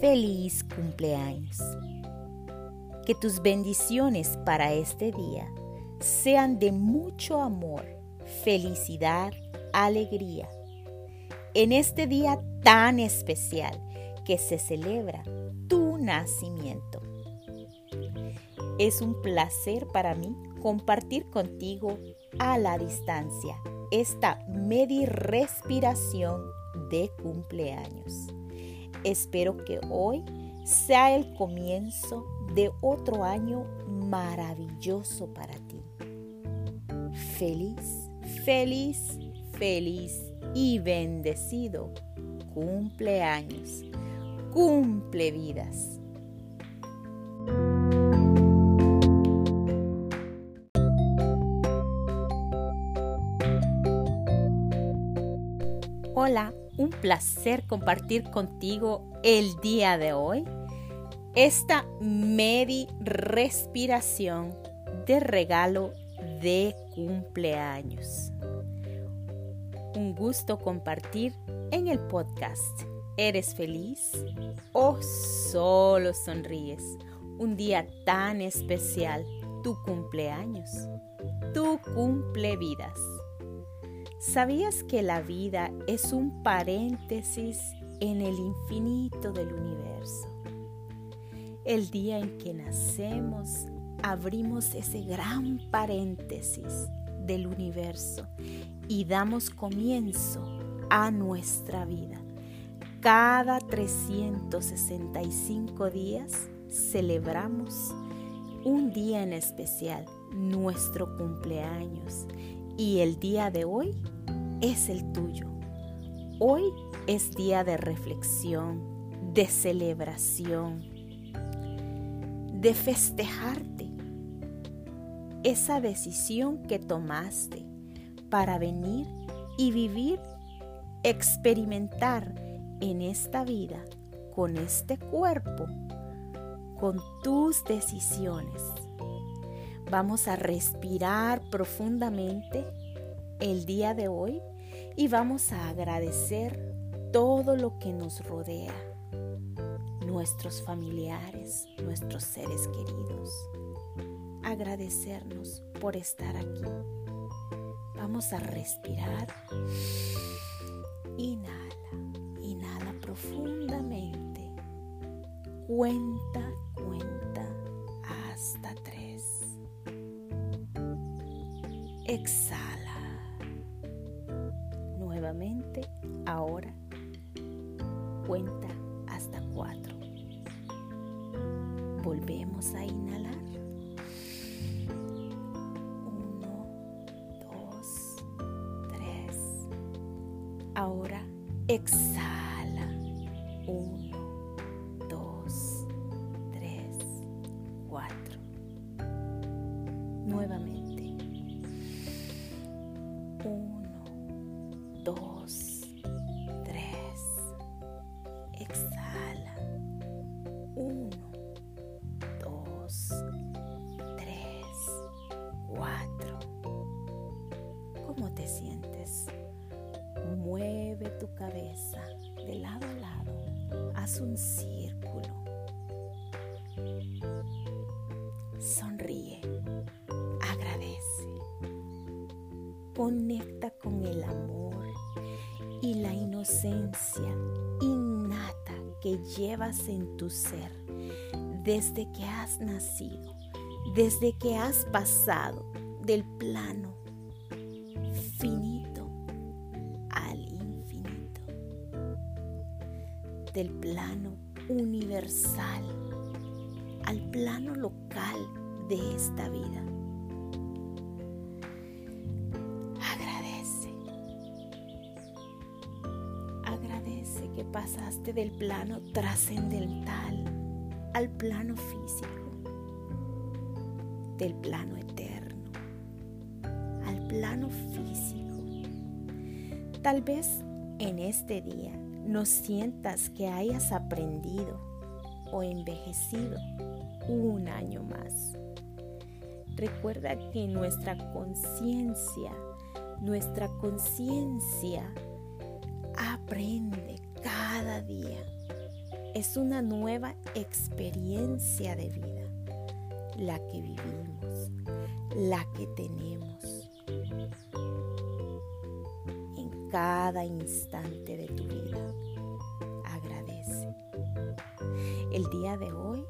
feliz cumpleaños. Que tus bendiciones para este día sean de mucho amor, felicidad, alegría. En este día tan especial que se celebra tu nacimiento. Es un placer para mí compartir contigo a la distancia esta medi respiración de cumpleaños. Espero que hoy sea el comienzo de otro año maravilloso para ti. Feliz, feliz, feliz y bendecido cumpleaños. Cumple vidas. Hola, un placer compartir contigo el día de hoy esta medi respiración de regalo de cumpleaños. Un gusto compartir en el podcast. ¿Eres feliz o solo sonríes? Un día tan especial, tu cumpleaños, tu cumple vidas. ¿Sabías que la vida es un paréntesis en el infinito del universo? El día en que nacemos, abrimos ese gran paréntesis del universo y damos comienzo a nuestra vida. Cada 365 días celebramos un día en especial, nuestro cumpleaños, y el día de hoy es el tuyo. Hoy es día de reflexión, de celebración, de festejarte esa decisión que tomaste para venir y vivir, experimentar en esta vida, con este cuerpo, con tus decisiones Vamos a respirar profundamente el día de hoy y vamos a agradecer todo lo que nos rodea, nuestros familiares, nuestros seres queridos. Agradecernos por estar aquí. Vamos a respirar. Inhala, inhala profundamente. Cuenta, Exhala. Nuevamente, ahora cuenta hasta cuatro. Volvemos a inhalar. Uno, dos, tres. Ahora exhala. Cabeza de lado a lado. Haz un círculo. Sonríe. Agradece. Conecta con el amor y la inocencia innata que llevas en tu ser desde que has nacido, desde que has pasado del plano del plano universal al plano local de esta vida. pasaste del plano trascendental al plano físico, del plano eterno al plano físico. Tal vez en este día no sientas que hayas aprendido o envejecido un año más. Recuerda que nuestra conciencia, nuestra conciencia aprende cada día. es una nueva experiencia de vida, la que vivimos, la que tenemos cada instante de tu vida. Agradece. El día de hoy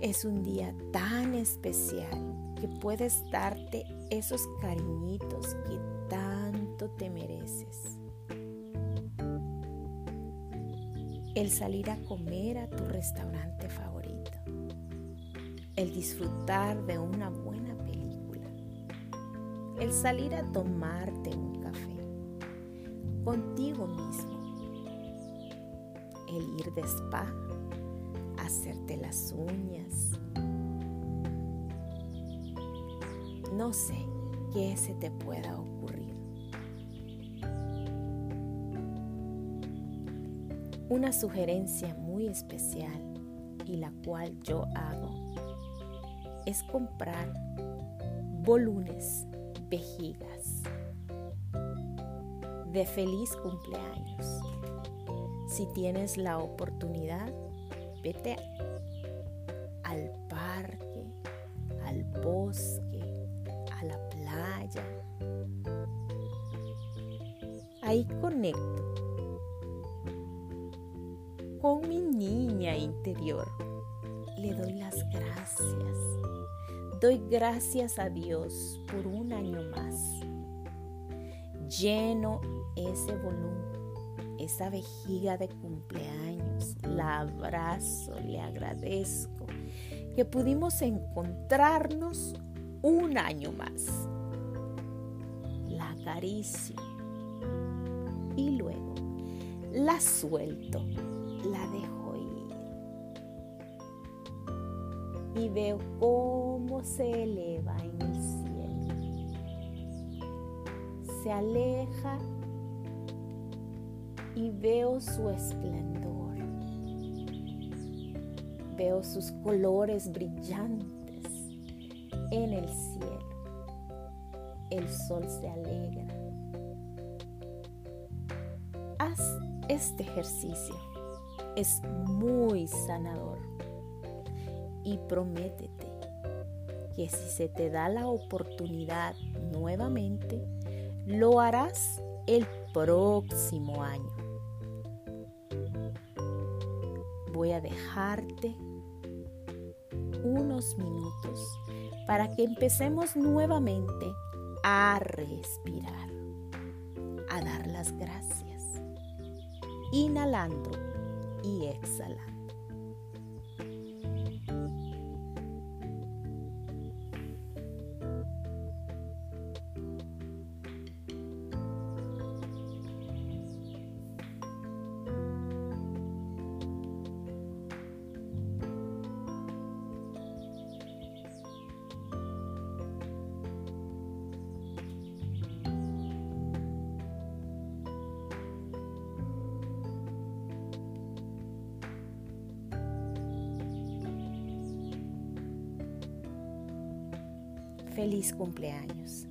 es un día tan especial que puedes darte esos cariñitos que tanto te mereces. El salir a comer a tu restaurante favorito. El disfrutar de una buena película. El salir a tomarte un café contigo mismo. El ir de spa, hacerte las uñas. No sé qué se te pueda ocurrir. Una sugerencia muy especial y la cual yo hago es comprar volúmenes, vejigas de feliz cumpleaños. Si tienes la oportunidad, vete al parque, al bosque, a la playa. Ahí conecto con mi niña interior. Le doy las gracias. Doy gracias a Dios por un año más. Lleno ese volumen, esa vejiga de cumpleaños. La abrazo, le agradezco que pudimos encontrarnos un año más. La acaricio y luego la suelto la dejo ir. Y veo cómo se eleva en el cielo. Se aleja y veo su esplendor. Veo sus colores brillantes en el cielo. El sol se alegra. Haz este ejercicio es muy sanador. Y prométete que si se te da la oportunidad nuevamente, lo harás el próximo año. Voy a dejarte unos minutos para que empecemos nuevamente a respirar, a dar las gracias, inhalando y exhala. Feliz cumpleaños.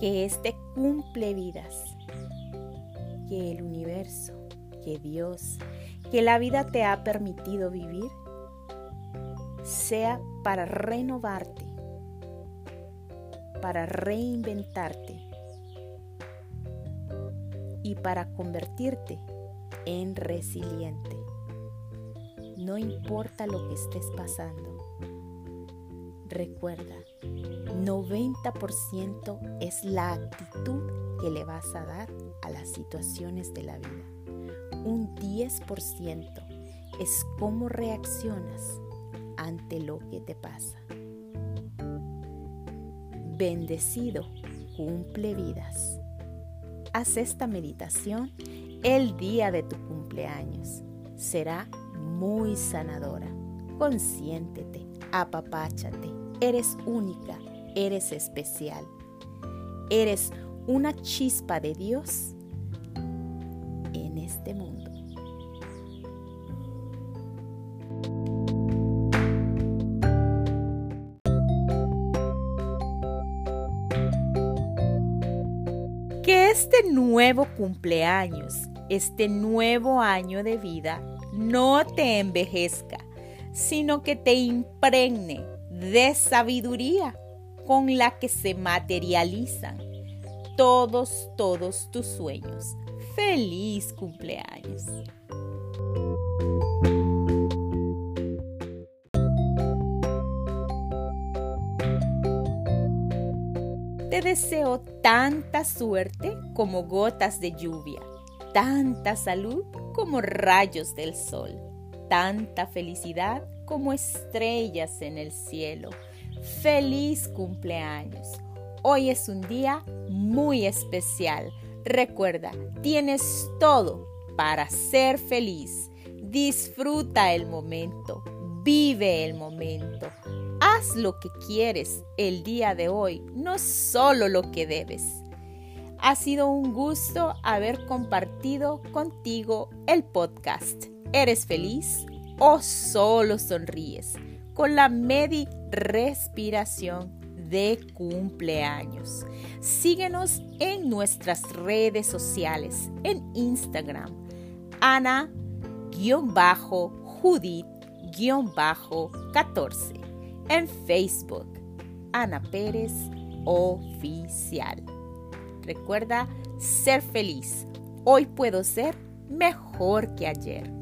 Que este cumple vidas. Que el universo, que Dios, que la vida te ha permitido vivir, sea para renovarte, para reinventarte y para convertirte en resiliente. No importa lo que estés pasando, Recuerda, 90% es la actitud que le vas a dar a las situaciones de la vida. Un 10% es cómo reaccionas ante lo que te pasa. Bendecido, cumple vidas. Haz esta meditación el día de tu cumpleaños. Será muy sanadora. Consiéntete, apapáchate Eres única, eres especial. Eres una chispa de Dios en este mundo. Que este nuevo cumpleaños, este nuevo año de vida, no te envejezca, sino que te impregne de sabiduría con la que se materializan todos, todos tus sueños. ¡Feliz cumpleaños! Te deseo tanta suerte como gotas de lluvia, tanta salud como rayos del sol, tanta felicidad como estrellas en el cielo. Feliz cumpleaños. Hoy es un día muy especial. Recuerda, tienes todo para ser feliz. Disfruta el momento, vive el momento. Haz lo que quieres el día de hoy, no solo lo que debes. Ha sido un gusto haber compartido contigo el podcast. ¿Eres feliz? o solo sonríes con la medi respiración de cumpleaños. Síguenos en nuestras redes sociales, en Instagram, Ana-Judith-14, en Facebook, Ana Pérez Oficial. Recuerda ser feliz. Hoy puedo ser mejor que ayer.